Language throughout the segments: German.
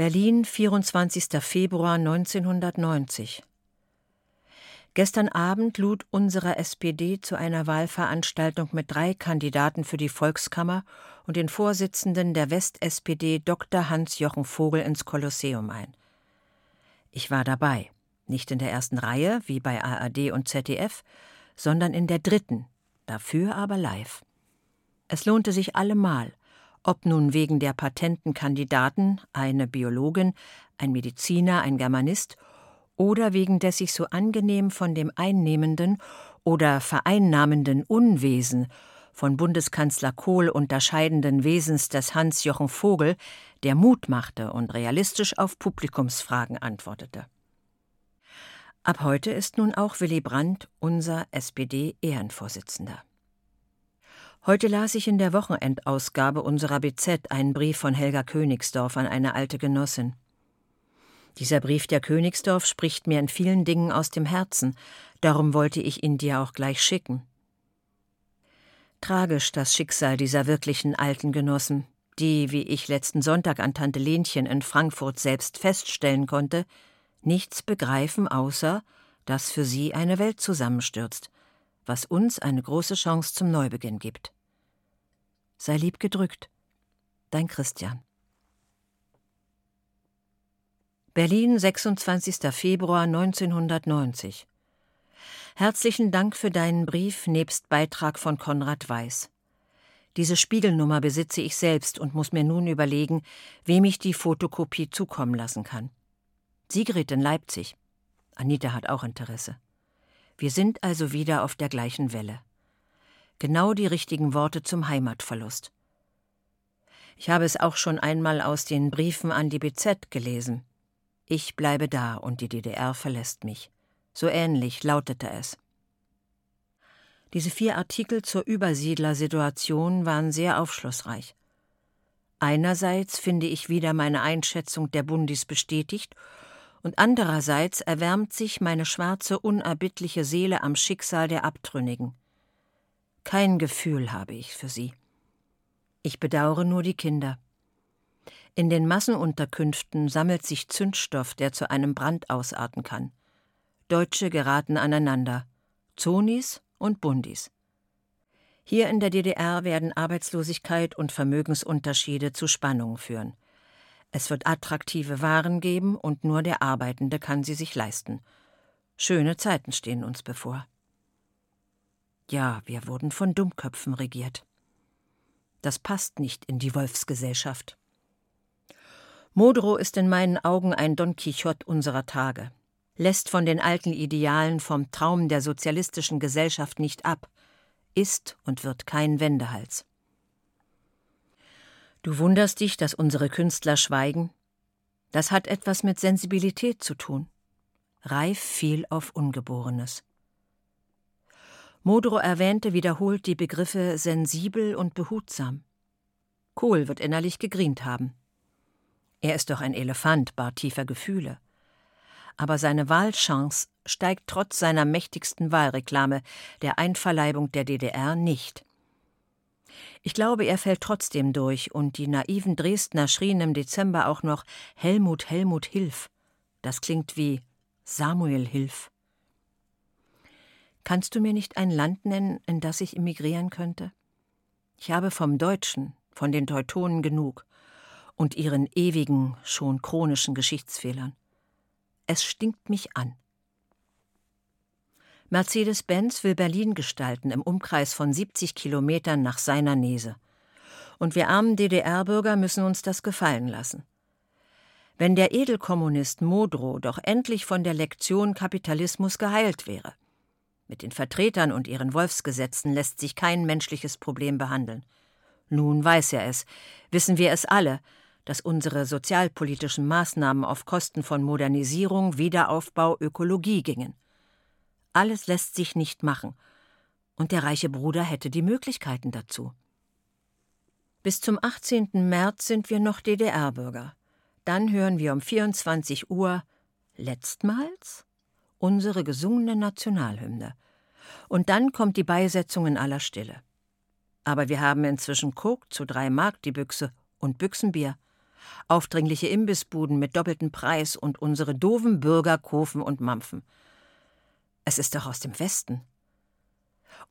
Berlin, 24. Februar 1990. Gestern Abend lud unsere SPD zu einer Wahlveranstaltung mit drei Kandidaten für die Volkskammer und den Vorsitzenden der West-SPD Dr. Hans-Jochen Vogel ins Kolosseum ein. Ich war dabei, nicht in der ersten Reihe wie bei ARD und ZDF, sondern in der dritten, dafür aber live. Es lohnte sich allemal, ob nun wegen der patenten Kandidaten, eine Biologin, ein Mediziner, ein Germanist, oder wegen des sich so angenehm von dem einnehmenden oder vereinnahmenden Unwesen von Bundeskanzler Kohl unterscheidenden Wesens des Hans-Jochen Vogel, der Mut machte und realistisch auf Publikumsfragen antwortete. Ab heute ist nun auch Willy Brandt unser SPD-Ehrenvorsitzender. Heute las ich in der Wochenendausgabe unserer BZ einen Brief von Helga Königsdorf an eine alte Genossin. Dieser Brief der Königsdorf spricht mir in vielen Dingen aus dem Herzen, darum wollte ich ihn dir auch gleich schicken. Tragisch das Schicksal dieser wirklichen alten Genossen, die, wie ich letzten Sonntag an Tante Lenchen in Frankfurt selbst feststellen konnte, nichts begreifen außer, dass für sie eine Welt zusammenstürzt, was uns eine große Chance zum Neubeginn gibt. Sei lieb gedrückt. Dein Christian. Berlin, 26. Februar 1990. Herzlichen Dank für deinen Brief nebst Beitrag von Konrad Weiß. Diese Spiegelnummer besitze ich selbst und muss mir nun überlegen, wem ich die Fotokopie zukommen lassen kann. Sigrid in Leipzig. Anita hat auch Interesse. Wir sind also wieder auf der gleichen Welle. Genau die richtigen Worte zum Heimatverlust. Ich habe es auch schon einmal aus den Briefen an die BZ gelesen. Ich bleibe da und die DDR verlässt mich. So ähnlich lautete es. Diese vier Artikel zur Übersiedlersituation waren sehr aufschlussreich. Einerseits finde ich wieder meine Einschätzung der Bundis bestätigt und andererseits erwärmt sich meine schwarze, unerbittliche Seele am Schicksal der Abtrünnigen. Kein Gefühl habe ich für sie. Ich bedauere nur die Kinder. In den Massenunterkünften sammelt sich Zündstoff, der zu einem Brand ausarten kann. Deutsche geraten aneinander, Zonis und Bundis. Hier in der DDR werden Arbeitslosigkeit und Vermögensunterschiede zu Spannungen führen. Es wird attraktive Waren geben und nur der Arbeitende kann sie sich leisten. Schöne Zeiten stehen uns bevor. Ja, wir wurden von Dummköpfen regiert. Das passt nicht in die Wolfsgesellschaft. Modrow ist in meinen Augen ein Don Quixote unserer Tage, lässt von den alten Idealen vom Traum der sozialistischen Gesellschaft nicht ab, ist und wird kein Wendehals. Du wunderst dich, dass unsere Künstler schweigen? Das hat etwas mit Sensibilität zu tun. Reif fiel auf Ungeborenes. Modrow erwähnte wiederholt die Begriffe sensibel und behutsam. Kohl wird innerlich gegrient haben. Er ist doch ein Elefant bar tiefer Gefühle. Aber seine Wahlchance steigt trotz seiner mächtigsten Wahlreklame, der Einverleibung der DDR, nicht. Ich glaube, er fällt trotzdem durch, und die naiven Dresdner schrien im Dezember auch noch Helmut, Helmut, hilf. Das klingt wie Samuel, hilf. Kannst du mir nicht ein Land nennen, in das ich emigrieren könnte? Ich habe vom Deutschen, von den Teutonen genug und ihren ewigen, schon chronischen Geschichtsfehlern. Es stinkt mich an. Mercedes-Benz will Berlin gestalten im Umkreis von 70 Kilometern nach seiner Nese. Und wir armen DDR-Bürger müssen uns das gefallen lassen. Wenn der Edelkommunist Modrow doch endlich von der Lektion Kapitalismus geheilt wäre. Mit den Vertretern und ihren Wolfsgesetzen lässt sich kein menschliches Problem behandeln. Nun weiß er es, wissen wir es alle, dass unsere sozialpolitischen Maßnahmen auf Kosten von Modernisierung, Wiederaufbau, Ökologie gingen. Alles lässt sich nicht machen, und der reiche Bruder hätte die Möglichkeiten dazu. Bis zum 18. März sind wir noch DDR-Bürger. Dann hören wir um 24 Uhr letztmals unsere gesungene Nationalhymne. Und dann kommt die Beisetzung in aller Stille. Aber wir haben inzwischen Coke zu drei Mark die Büchse und Büchsenbier. aufdringliche Imbissbuden mit doppeltem Preis und unsere doofen Bürger Kofen und Mampfen. Es ist doch aus dem Westen.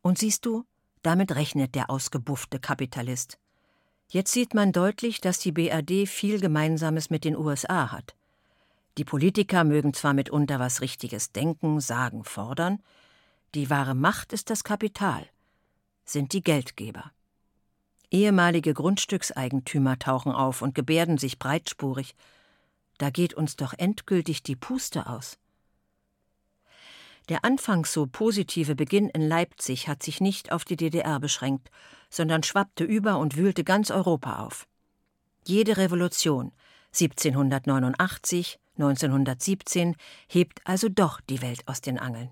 Und siehst du, damit rechnet der ausgebuffte Kapitalist. Jetzt sieht man deutlich, dass die BRD viel Gemeinsames mit den USA hat. Die Politiker mögen zwar mitunter was Richtiges denken, sagen, fordern, die wahre Macht ist das Kapital, sind die Geldgeber. Ehemalige Grundstückseigentümer tauchen auf und gebärden sich breitspurig. Da geht uns doch endgültig die Puste aus. Der anfangs so positive Beginn in Leipzig hat sich nicht auf die DDR beschränkt, sondern schwappte über und wühlte ganz Europa auf. Jede Revolution 1789, 1917 hebt also doch die Welt aus den Angeln.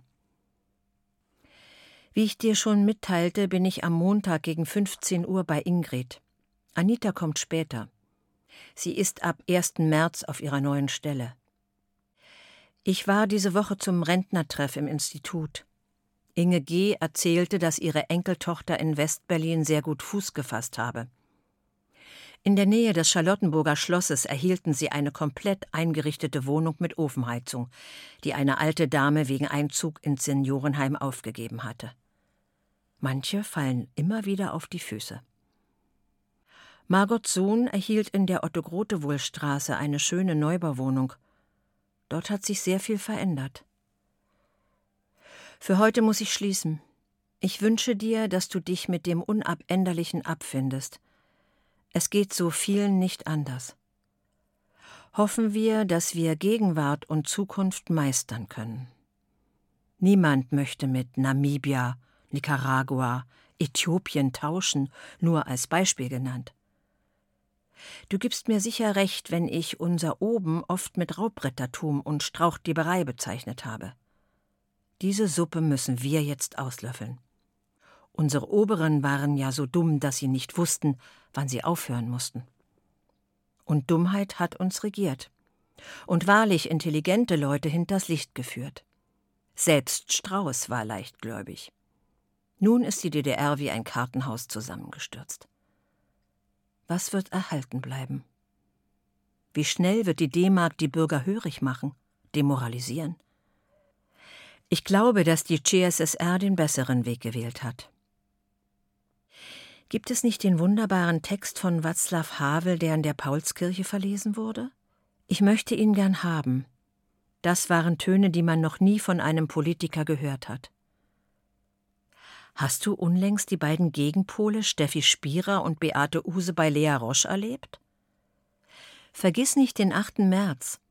Wie ich dir schon mitteilte, bin ich am Montag gegen 15 Uhr bei Ingrid. Anita kommt später. Sie ist ab 1. März auf ihrer neuen Stelle. Ich war diese Woche zum Rentnertreff im Institut. Inge G. erzählte, dass ihre Enkeltochter in Westberlin sehr gut Fuß gefasst habe. In der Nähe des Charlottenburger Schlosses erhielten sie eine komplett eingerichtete Wohnung mit Ofenheizung, die eine alte Dame wegen Einzug ins Seniorenheim aufgegeben hatte. Manche fallen immer wieder auf die Füße. Margots Sohn erhielt in der Otto-Grotewohl-Straße eine schöne Neubauwohnung. Dort hat sich sehr viel verändert. Für heute muss ich schließen. Ich wünsche dir, dass du dich mit dem Unabänderlichen abfindest. Es geht so vielen nicht anders. Hoffen wir, dass wir Gegenwart und Zukunft meistern können. Niemand möchte mit Namibia, Nicaragua, Äthiopien tauschen, nur als Beispiel genannt. Du gibst mir sicher recht, wenn ich unser Oben oft mit Raubrittertum und Strauchdieberei bezeichnet habe. Diese Suppe müssen wir jetzt auslöffeln. Unsere Oberen waren ja so dumm, dass sie nicht wussten, wann sie aufhören mussten. Und Dummheit hat uns regiert und wahrlich intelligente Leute hinters Licht geführt. Selbst Strauß war leichtgläubig. Nun ist die DDR wie ein Kartenhaus zusammengestürzt. Was wird erhalten bleiben? Wie schnell wird die D-Mark die Bürger hörig machen, demoralisieren? Ich glaube, dass die CSSR den besseren Weg gewählt hat. Gibt es nicht den wunderbaren Text von Václav Havel, der in der Paulskirche verlesen wurde? Ich möchte ihn gern haben. Das waren Töne, die man noch nie von einem Politiker gehört hat. Hast du unlängst die beiden Gegenpole Steffi Spierer und Beate Use bei Lea Roche erlebt? Vergiss nicht den 8. März.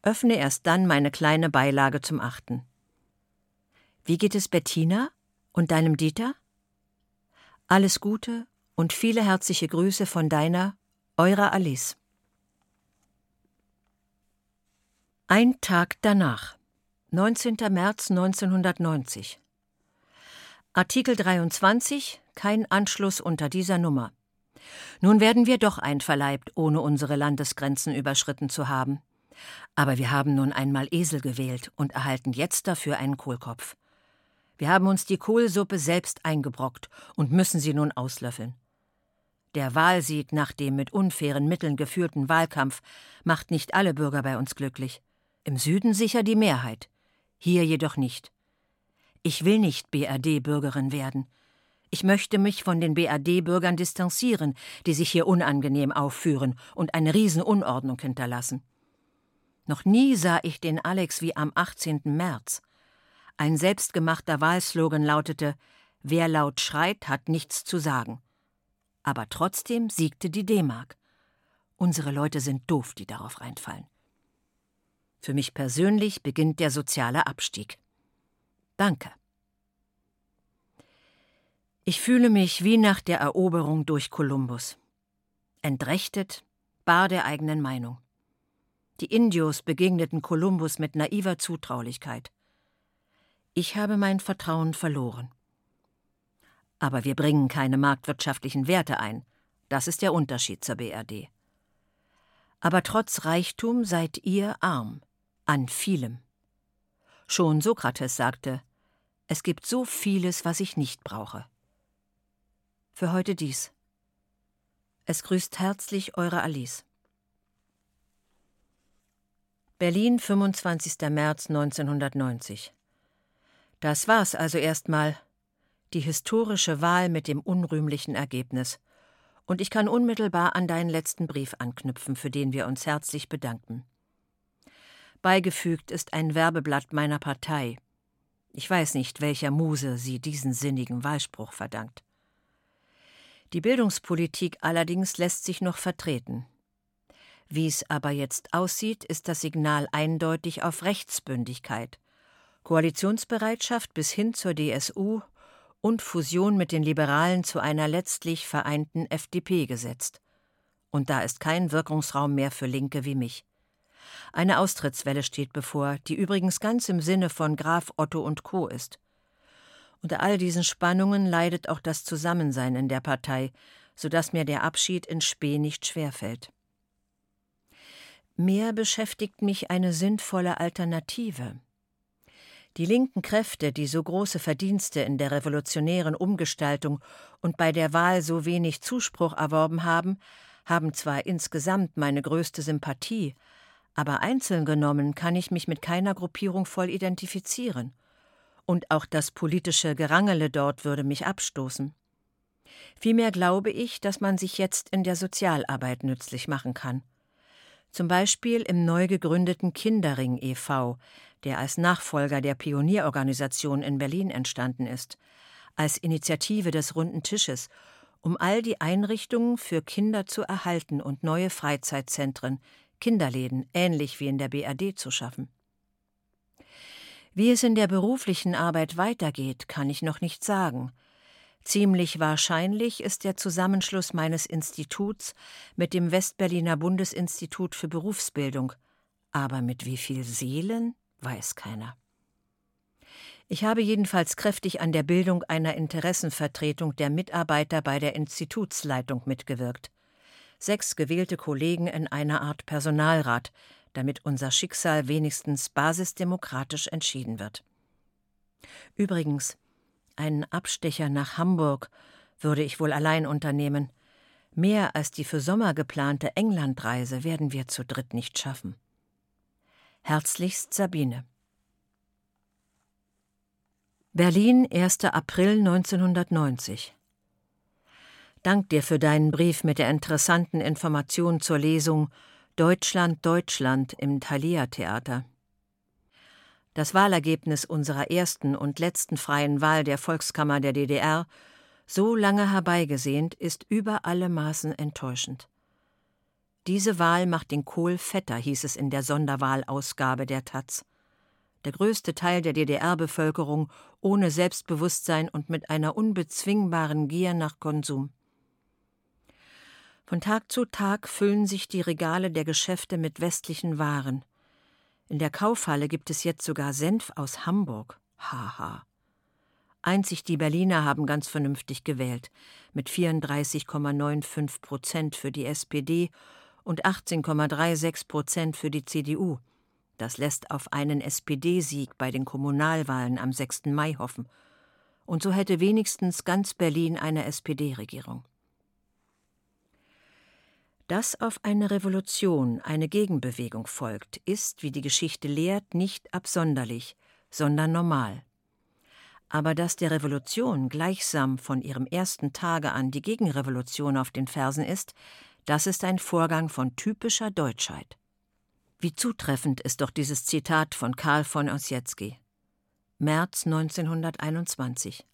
Öffne erst dann meine kleine Beilage zum 8. Wie geht es Bettina und deinem Dieter? Alles Gute und viele herzliche Grüße von deiner, eurer Alice. Ein Tag danach, 19. März 1990. Artikel 23 kein Anschluss unter dieser Nummer. Nun werden wir doch einverleibt, ohne unsere Landesgrenzen überschritten zu haben. Aber wir haben nun einmal Esel gewählt und erhalten jetzt dafür einen Kohlkopf. Wir haben uns die Kohlsuppe selbst eingebrockt und müssen sie nun auslöffeln. Der Wahlsieg nach dem mit unfairen Mitteln geführten Wahlkampf macht nicht alle Bürger bei uns glücklich. Im Süden sicher die Mehrheit, hier jedoch nicht. Ich will nicht BRD-Bürgerin werden. Ich möchte mich von den BRD-Bürgern distanzieren, die sich hier unangenehm aufführen und eine Riesenunordnung hinterlassen. Noch nie sah ich den Alex wie am 18. März. Ein selbstgemachter Wahlslogan lautete: Wer laut schreit, hat nichts zu sagen. Aber trotzdem siegte die D-Mark. Unsere Leute sind doof, die darauf reinfallen. Für mich persönlich beginnt der soziale Abstieg. Danke. Ich fühle mich wie nach der Eroberung durch Kolumbus. Entrechtet, bar der eigenen Meinung. Die Indios begegneten Kolumbus mit naiver Zutraulichkeit. Ich habe mein Vertrauen verloren. Aber wir bringen keine marktwirtschaftlichen Werte ein. Das ist der Unterschied zur BRD. Aber trotz Reichtum seid ihr arm, an vielem. Schon Sokrates sagte, es gibt so vieles, was ich nicht brauche. Für heute dies. Es grüßt herzlich eure Alice. Berlin, 25. März 1990. Das war's also erstmal. Die historische Wahl mit dem unrühmlichen Ergebnis. Und ich kann unmittelbar an deinen letzten Brief anknüpfen, für den wir uns herzlich bedanken. Beigefügt ist ein Werbeblatt meiner Partei. Ich weiß nicht, welcher Muse sie diesen sinnigen Wahlspruch verdankt. Die Bildungspolitik allerdings lässt sich noch vertreten. Wie es aber jetzt aussieht, ist das Signal eindeutig auf Rechtsbündigkeit, Koalitionsbereitschaft bis hin zur DSU und Fusion mit den Liberalen zu einer letztlich vereinten FDP gesetzt. Und da ist kein Wirkungsraum mehr für Linke wie mich. Eine Austrittswelle steht bevor, die übrigens ganz im Sinne von Graf Otto und Co. ist. Unter all diesen Spannungen leidet auch das Zusammensein in der Partei, so dass mir der Abschied in Spee nicht schwerfällt. Mehr beschäftigt mich eine sinnvolle Alternative. Die linken Kräfte, die so große Verdienste in der revolutionären Umgestaltung und bei der Wahl so wenig Zuspruch erworben haben, haben zwar insgesamt meine größte Sympathie, aber einzeln genommen kann ich mich mit keiner Gruppierung voll identifizieren und auch das politische Gerangele dort würde mich abstoßen. Vielmehr glaube ich, dass man sich jetzt in der Sozialarbeit nützlich machen kann. Zum Beispiel im neu gegründeten Kinderring e.V., der als Nachfolger der Pionierorganisation in Berlin entstanden ist, als Initiative des Runden Tisches, um all die Einrichtungen für Kinder zu erhalten und neue Freizeitzentren, Kinderläden ähnlich wie in der BRD zu schaffen. Wie es in der beruflichen Arbeit weitergeht, kann ich noch nicht sagen. Ziemlich wahrscheinlich ist der Zusammenschluss meines Instituts mit dem Westberliner Bundesinstitut für Berufsbildung. Aber mit wie viel Seelen, weiß keiner. Ich habe jedenfalls kräftig an der Bildung einer Interessenvertretung der Mitarbeiter bei der Institutsleitung mitgewirkt. Sechs gewählte Kollegen in einer Art Personalrat, damit unser Schicksal wenigstens basisdemokratisch entschieden wird. Übrigens, einen Abstecher nach Hamburg würde ich wohl allein unternehmen. Mehr als die für Sommer geplante Englandreise werden wir zu dritt nicht schaffen. Herzlichst Sabine. Berlin, 1. April 1990. Dank dir für deinen Brief mit der interessanten Information zur Lesung Deutschland, Deutschland im Thalia-Theater. Das Wahlergebnis unserer ersten und letzten freien Wahl der Volkskammer der DDR, so lange herbeigesehnt, ist über alle Maßen enttäuschend. Diese Wahl macht den Kohl fetter, hieß es in der Sonderwahlausgabe der Taz. Der größte Teil der DDR-Bevölkerung ohne Selbstbewusstsein und mit einer unbezwingbaren Gier nach Konsum. Von Tag zu Tag füllen sich die Regale der Geschäfte mit westlichen Waren. In der Kaufhalle gibt es jetzt sogar Senf aus Hamburg. Haha. Einzig die Berliner haben ganz vernünftig gewählt, mit 34,95 Prozent für die SPD und 18,36 Prozent für die CDU. Das lässt auf einen SPD-Sieg bei den Kommunalwahlen am 6. Mai hoffen. Und so hätte wenigstens ganz Berlin eine SPD-Regierung. Dass auf eine Revolution eine Gegenbewegung folgt, ist, wie die Geschichte lehrt, nicht absonderlich, sondern normal. Aber dass der Revolution gleichsam von ihrem ersten Tage an die Gegenrevolution auf den Fersen ist, das ist ein Vorgang von typischer Deutschheit. Wie zutreffend ist doch dieses Zitat von Karl von Ossietzky. März 1921.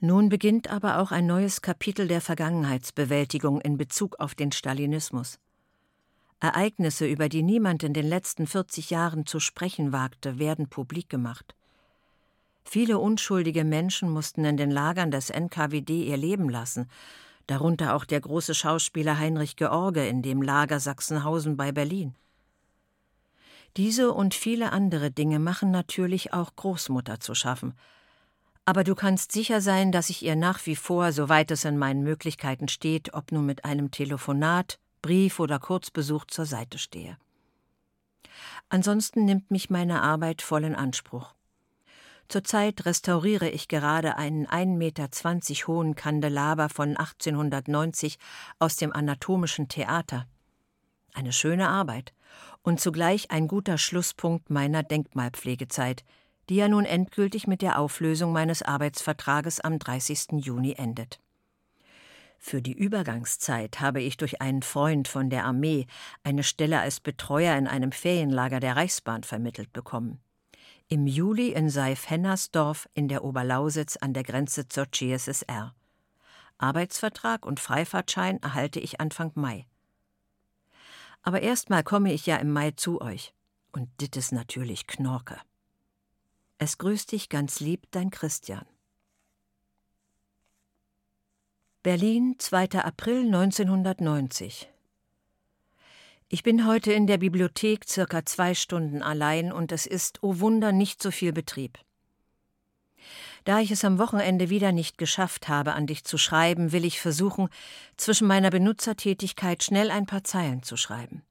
Nun beginnt aber auch ein neues Kapitel der Vergangenheitsbewältigung in Bezug auf den Stalinismus. Ereignisse, über die niemand in den letzten 40 Jahren zu sprechen wagte, werden publik gemacht. Viele unschuldige Menschen mussten in den Lagern des NKWD ihr Leben lassen, darunter auch der große Schauspieler Heinrich George in dem Lager Sachsenhausen bei Berlin. Diese und viele andere Dinge machen natürlich auch Großmutter zu schaffen, aber du kannst sicher sein, dass ich ihr nach wie vor, soweit es in meinen Möglichkeiten steht, ob nun mit einem Telefonat, Brief oder Kurzbesuch zur Seite stehe. Ansonsten nimmt mich meine Arbeit voll in Anspruch. Zurzeit restauriere ich gerade einen 1,20 Meter hohen Kandelaber von 1890 aus dem Anatomischen Theater. Eine schöne Arbeit und zugleich ein guter Schlusspunkt meiner Denkmalpflegezeit, die ja nun endgültig mit der Auflösung meines Arbeitsvertrages am 30. Juni endet. Für die Übergangszeit habe ich durch einen Freund von der Armee eine Stelle als Betreuer in einem Ferienlager der Reichsbahn vermittelt bekommen. Im Juli in Seif-Hennersdorf in der Oberlausitz an der Grenze zur CSSR. Arbeitsvertrag und Freifahrtschein erhalte ich Anfang Mai. Aber erstmal komme ich ja im Mai zu euch. Und dit ist natürlich Knorke. Es grüßt dich ganz lieb dein Christian. Berlin, 2. April 1990. Ich bin heute in der Bibliothek circa zwei Stunden allein und es ist, oh Wunder, nicht so viel Betrieb. Da ich es am Wochenende wieder nicht geschafft habe, an dich zu schreiben, will ich versuchen, zwischen meiner Benutzertätigkeit schnell ein paar Zeilen zu schreiben.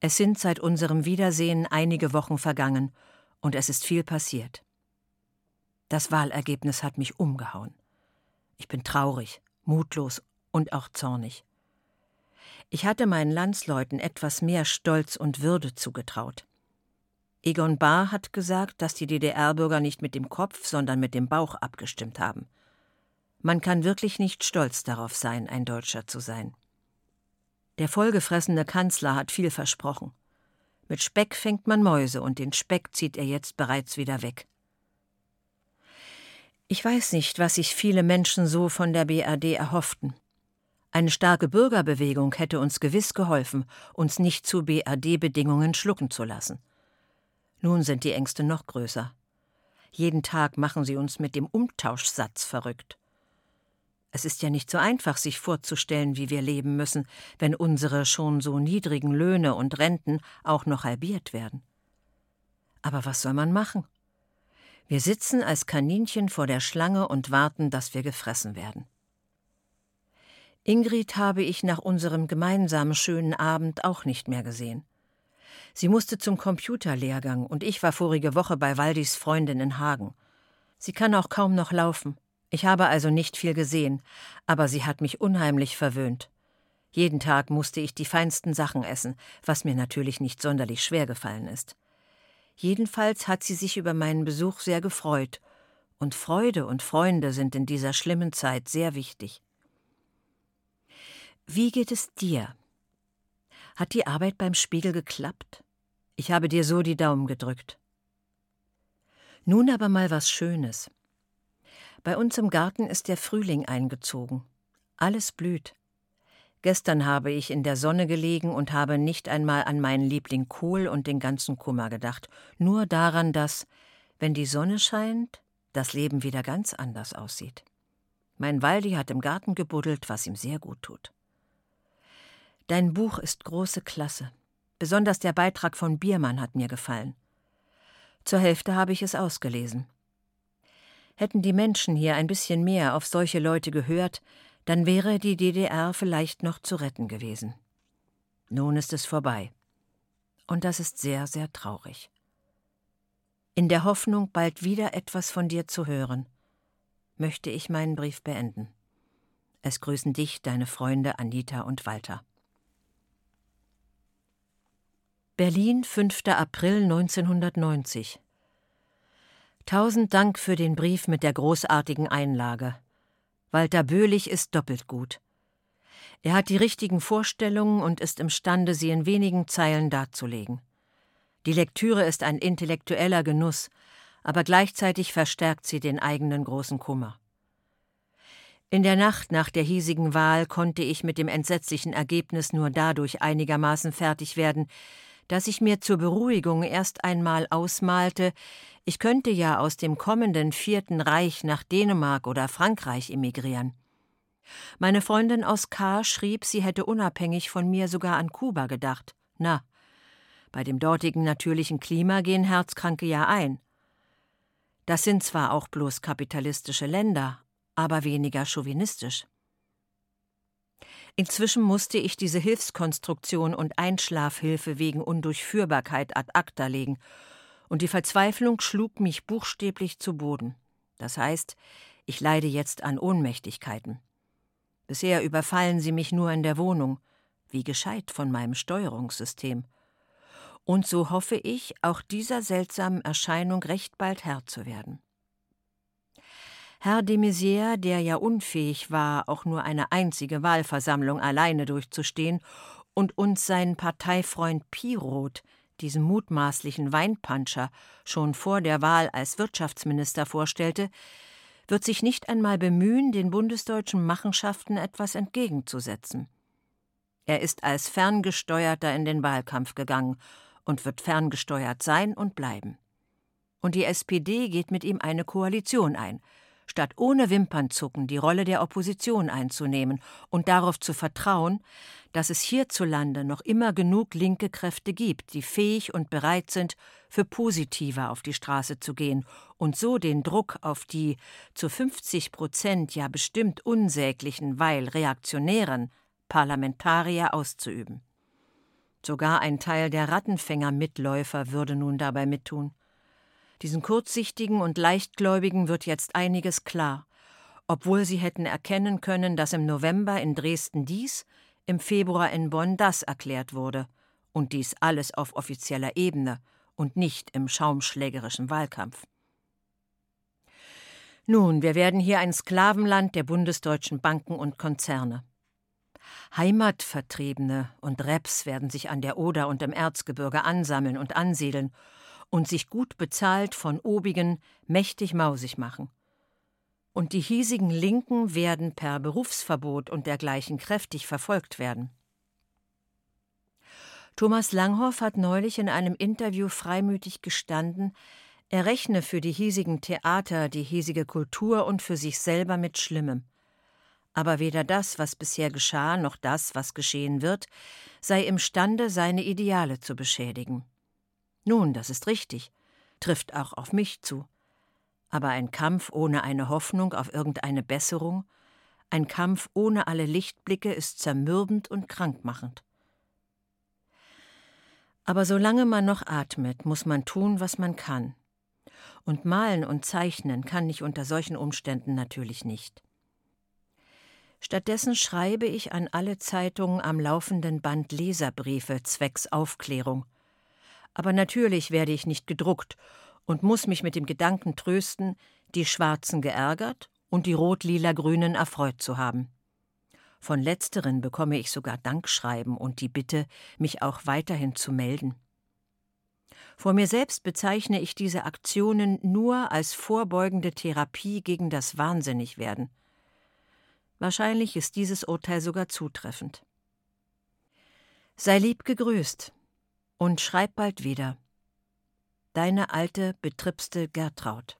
Es sind seit unserem Wiedersehen einige Wochen vergangen und es ist viel passiert. Das Wahlergebnis hat mich umgehauen. Ich bin traurig, mutlos und auch zornig. Ich hatte meinen Landsleuten etwas mehr Stolz und Würde zugetraut. Egon Bahr hat gesagt, dass die DDR-Bürger nicht mit dem Kopf, sondern mit dem Bauch abgestimmt haben. Man kann wirklich nicht stolz darauf sein, ein Deutscher zu sein. Der vollgefressene Kanzler hat viel versprochen. Mit Speck fängt man Mäuse und den Speck zieht er jetzt bereits wieder weg. Ich weiß nicht, was sich viele Menschen so von der BRD erhofften. Eine starke Bürgerbewegung hätte uns gewiss geholfen, uns nicht zu BRD-Bedingungen schlucken zu lassen. Nun sind die Ängste noch größer. Jeden Tag machen sie uns mit dem Umtauschsatz verrückt. Es ist ja nicht so einfach, sich vorzustellen, wie wir leben müssen, wenn unsere schon so niedrigen Löhne und Renten auch noch halbiert werden. Aber was soll man machen? Wir sitzen als Kaninchen vor der Schlange und warten, dass wir gefressen werden. Ingrid habe ich nach unserem gemeinsamen schönen Abend auch nicht mehr gesehen. Sie musste zum Computerlehrgang und ich war vorige Woche bei Waldis Freundin in Hagen. Sie kann auch kaum noch laufen. Ich habe also nicht viel gesehen, aber sie hat mich unheimlich verwöhnt. Jeden Tag musste ich die feinsten Sachen essen, was mir natürlich nicht sonderlich schwer gefallen ist. Jedenfalls hat sie sich über meinen Besuch sehr gefreut, und Freude und Freunde sind in dieser schlimmen Zeit sehr wichtig. Wie geht es dir? Hat die Arbeit beim Spiegel geklappt? Ich habe dir so die Daumen gedrückt. Nun aber mal was Schönes. Bei uns im Garten ist der Frühling eingezogen. Alles blüht. Gestern habe ich in der Sonne gelegen und habe nicht einmal an meinen Liebling Kohl und den ganzen Kummer gedacht, nur daran, dass, wenn die Sonne scheint, das Leben wieder ganz anders aussieht. Mein Waldi hat im Garten gebuddelt, was ihm sehr gut tut. Dein Buch ist große Klasse. Besonders der Beitrag von Biermann hat mir gefallen. Zur Hälfte habe ich es ausgelesen. Hätten die Menschen hier ein bisschen mehr auf solche Leute gehört, dann wäre die DDR vielleicht noch zu retten gewesen. Nun ist es vorbei. Und das ist sehr, sehr traurig. In der Hoffnung, bald wieder etwas von dir zu hören, möchte ich meinen Brief beenden. Es grüßen dich deine Freunde Anita und Walter. Berlin, 5. April 1990. Tausend Dank für den Brief mit der großartigen Einlage. Walter Böhlich ist doppelt gut. Er hat die richtigen Vorstellungen und ist imstande, sie in wenigen Zeilen darzulegen. Die Lektüre ist ein intellektueller Genuss, aber gleichzeitig verstärkt sie den eigenen großen Kummer. In der Nacht nach der hiesigen Wahl konnte ich mit dem entsetzlichen Ergebnis nur dadurch einigermaßen fertig werden, dass ich mir zur Beruhigung erst einmal ausmalte, ich könnte ja aus dem kommenden Vierten Reich nach Dänemark oder Frankreich emigrieren. Meine Freundin aus K. schrieb, sie hätte unabhängig von mir sogar an Kuba gedacht. Na, bei dem dortigen natürlichen Klima gehen Herzkranke ja ein. Das sind zwar auch bloß kapitalistische Länder, aber weniger chauvinistisch. Inzwischen musste ich diese Hilfskonstruktion und Einschlafhilfe wegen Undurchführbarkeit ad acta legen, und die Verzweiflung schlug mich buchstäblich zu Boden. Das heißt, ich leide jetzt an Ohnmächtigkeiten. Bisher überfallen sie mich nur in der Wohnung, Wie gescheit von meinem Steuerungssystem. Und so hoffe ich, auch dieser seltsamen Erscheinung recht bald Herr zu werden. Herr de Maizière, der ja unfähig war, auch nur eine einzige Wahlversammlung alleine durchzustehen, und uns sein Parteifreund Piroth, diesen mutmaßlichen Weinpanscher, schon vor der Wahl als Wirtschaftsminister vorstellte, wird sich nicht einmal bemühen, den bundesdeutschen Machenschaften etwas entgegenzusetzen. Er ist als Ferngesteuerter in den Wahlkampf gegangen und wird ferngesteuert sein und bleiben. Und die SPD geht mit ihm eine Koalition ein, statt ohne Wimpernzucken die Rolle der Opposition einzunehmen und darauf zu vertrauen, dass es hierzulande noch immer genug linke Kräfte gibt, die fähig und bereit sind, für positiver auf die Straße zu gehen und so den Druck auf die zu 50 Prozent ja bestimmt unsäglichen, weil reaktionären Parlamentarier auszuüben. Sogar ein Teil der Rattenfänger-Mitläufer würde nun dabei mittun. Diesen kurzsichtigen und leichtgläubigen wird jetzt einiges klar, obwohl sie hätten erkennen können, dass im November in Dresden dies, im Februar in Bonn das erklärt wurde, und dies alles auf offizieller Ebene und nicht im schaumschlägerischen Wahlkampf. Nun, wir werden hier ein Sklavenland der bundesdeutschen Banken und Konzerne. Heimatvertriebene und Reps werden sich an der Oder und im Erzgebirge ansammeln und ansiedeln und sich gut bezahlt von Obigen mächtig mausig machen. Und die hiesigen Linken werden per Berufsverbot und dergleichen kräftig verfolgt werden. Thomas Langhoff hat neulich in einem Interview freimütig gestanden, er rechne für die hiesigen Theater, die hiesige Kultur und für sich selber mit Schlimmem. Aber weder das, was bisher geschah, noch das, was geschehen wird, sei imstande, seine Ideale zu beschädigen. Nun, das ist richtig, trifft auch auf mich zu. Aber ein Kampf ohne eine Hoffnung auf irgendeine Besserung, ein Kampf ohne alle Lichtblicke ist zermürbend und krankmachend. Aber solange man noch atmet, muss man tun, was man kann. Und malen und zeichnen kann ich unter solchen Umständen natürlich nicht. Stattdessen schreibe ich an alle Zeitungen am laufenden Band Leserbriefe zwecks Aufklärung – aber natürlich werde ich nicht gedruckt und muss mich mit dem Gedanken trösten, die Schwarzen geärgert und die Rot-Lila-Grünen erfreut zu haben. Von letzteren bekomme ich sogar Dankschreiben und die Bitte, mich auch weiterhin zu melden. Vor mir selbst bezeichne ich diese Aktionen nur als vorbeugende Therapie gegen das Wahnsinnigwerden. Wahrscheinlich ist dieses Urteil sogar zutreffend. Sei lieb gegrüßt, und schreib bald wieder. Deine alte, betripste Gertraud.